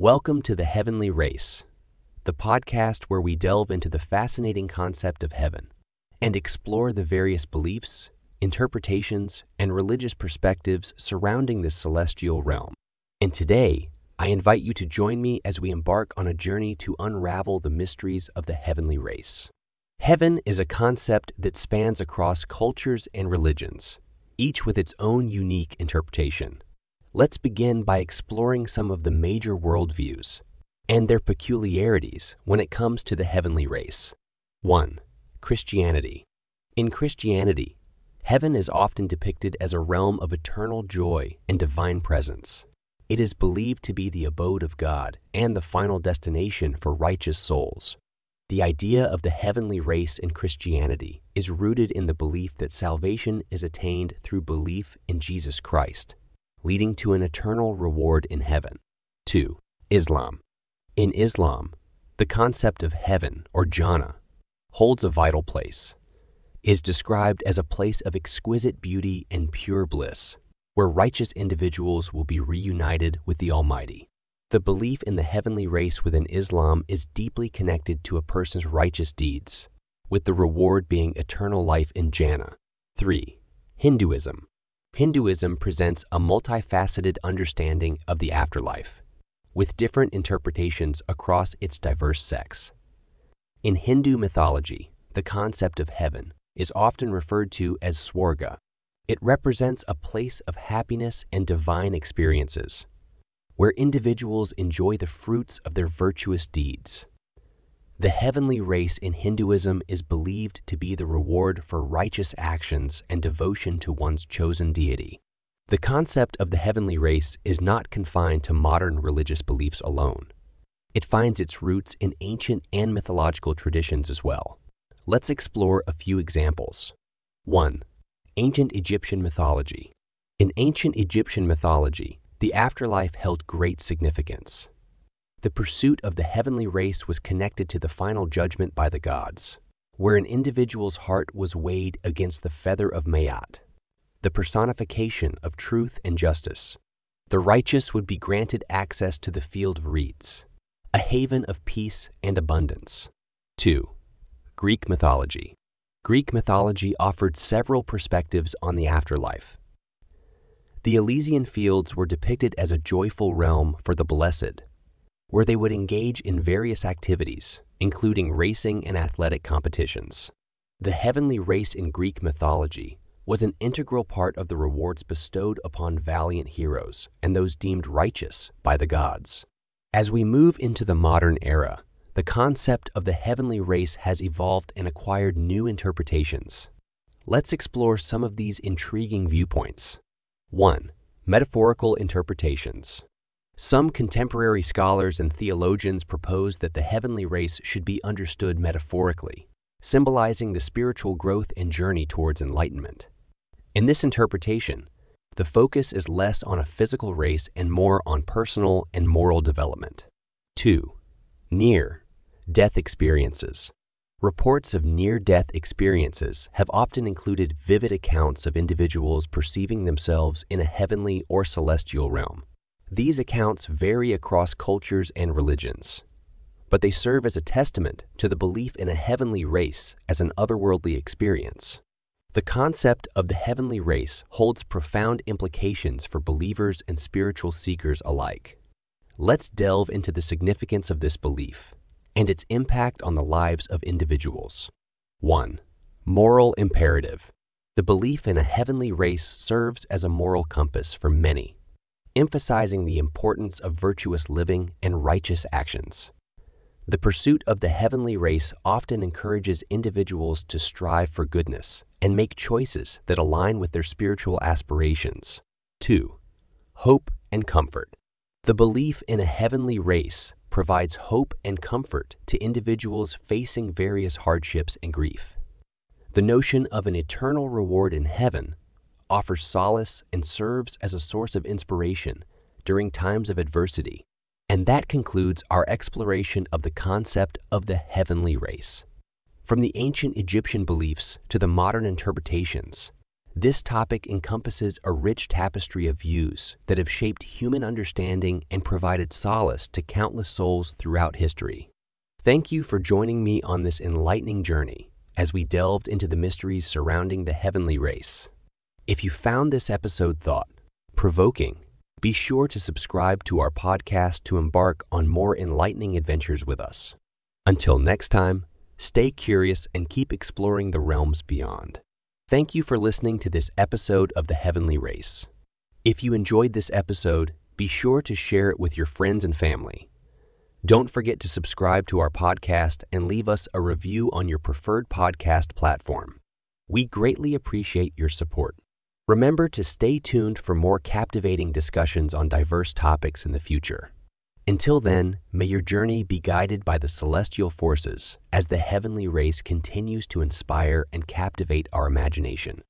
Welcome to The Heavenly Race, the podcast where we delve into the fascinating concept of heaven and explore the various beliefs, interpretations, and religious perspectives surrounding this celestial realm. And today, I invite you to join me as we embark on a journey to unravel the mysteries of the heavenly race. Heaven is a concept that spans across cultures and religions, each with its own unique interpretation. Let's begin by exploring some of the major worldviews and their peculiarities when it comes to the heavenly race. 1. Christianity. In Christianity, heaven is often depicted as a realm of eternal joy and divine presence. It is believed to be the abode of God and the final destination for righteous souls. The idea of the heavenly race in Christianity is rooted in the belief that salvation is attained through belief in Jesus Christ leading to an eternal reward in heaven. 2. Islam. In Islam, the concept of heaven, or Jannah, holds a vital place. Is described as a place of exquisite beauty and pure bliss, where righteous individuals will be reunited with the Almighty. The belief in the heavenly race within Islam is deeply connected to a person's righteous deeds, with the reward being eternal life in Jannah. 3. Hinduism. Hinduism presents a multifaceted understanding of the afterlife, with different interpretations across its diverse sects. In Hindu mythology, the concept of heaven is often referred to as Swarga. It represents a place of happiness and divine experiences, where individuals enjoy the fruits of their virtuous deeds. The heavenly race in Hinduism is believed to be the reward for righteous actions and devotion to one's chosen deity. The concept of the heavenly race is not confined to modern religious beliefs alone. It finds its roots in ancient and mythological traditions as well. Let's explore a few examples. 1. Ancient Egyptian mythology. In ancient Egyptian mythology, the afterlife held great significance. The pursuit of the heavenly race was connected to the final judgment by the gods, where an individual's heart was weighed against the feather of Maat, the personification of truth and justice. The righteous would be granted access to the field of reeds, a haven of peace and abundance. 2. Greek mythology. Greek mythology offered several perspectives on the afterlife. The Elysian fields were depicted as a joyful realm for the blessed, where they would engage in various activities, including racing and athletic competitions. The heavenly race in Greek mythology was an integral part of the rewards bestowed upon valiant heroes and those deemed righteous by the gods. As we move into the modern era, the concept of the heavenly race has evolved and acquired new interpretations. Let's explore some of these intriguing viewpoints. 1. Metaphorical interpretations. Some contemporary scholars and theologians propose that the heavenly race should be understood metaphorically, symbolizing the spiritual growth and journey towards enlightenment. In this interpretation, the focus is less on a physical race and more on personal and moral development. 2. Near death experiences. Reports of near death experiences have often included vivid accounts of individuals perceiving themselves in a heavenly or celestial realm. These accounts vary across cultures and religions, but they serve as a testament to the belief in a heavenly race as an otherworldly experience. The concept of the heavenly race holds profound implications for believers and spiritual seekers alike. Let's delve into the significance of this belief and its impact on the lives of individuals. 1. Moral imperative. The belief in a heavenly race serves as a moral compass for many emphasizing the importance of virtuous living and righteous actions. The pursuit of the heavenly race often encourages individuals to strive for goodness and make choices that align with their spiritual aspirations. 2. Hope and comfort. The belief in a heavenly race provides hope and comfort to individuals facing various hardships and grief. The notion of an eternal reward in heaven offers solace and serves as a source of inspiration during times of adversity. And that concludes our exploration of the concept of the heavenly race. From the ancient Egyptian beliefs to the modern interpretations, This topic encompasses a rich tapestry of views that have shaped human understanding and provided solace to countless souls throughout history. Thank you for joining me on this enlightening journey as we delved into the mysteries surrounding the heavenly race. If you found this episode thought provoking, be sure to subscribe to our podcast to embark on more enlightening adventures with us. Until next time, stay curious and keep exploring the realms beyond. Thank you for listening to this episode of The Heavenly Race. If you enjoyed this episode, be sure to share it with your friends and family. Don't forget to subscribe to our podcast and leave us a review on your preferred podcast platform. We greatly appreciate your support. Remember to stay tuned for more captivating discussions on diverse topics in the future. Until then, may your journey be guided by the celestial forces as the heavenly race continues to inspire and captivate our imagination.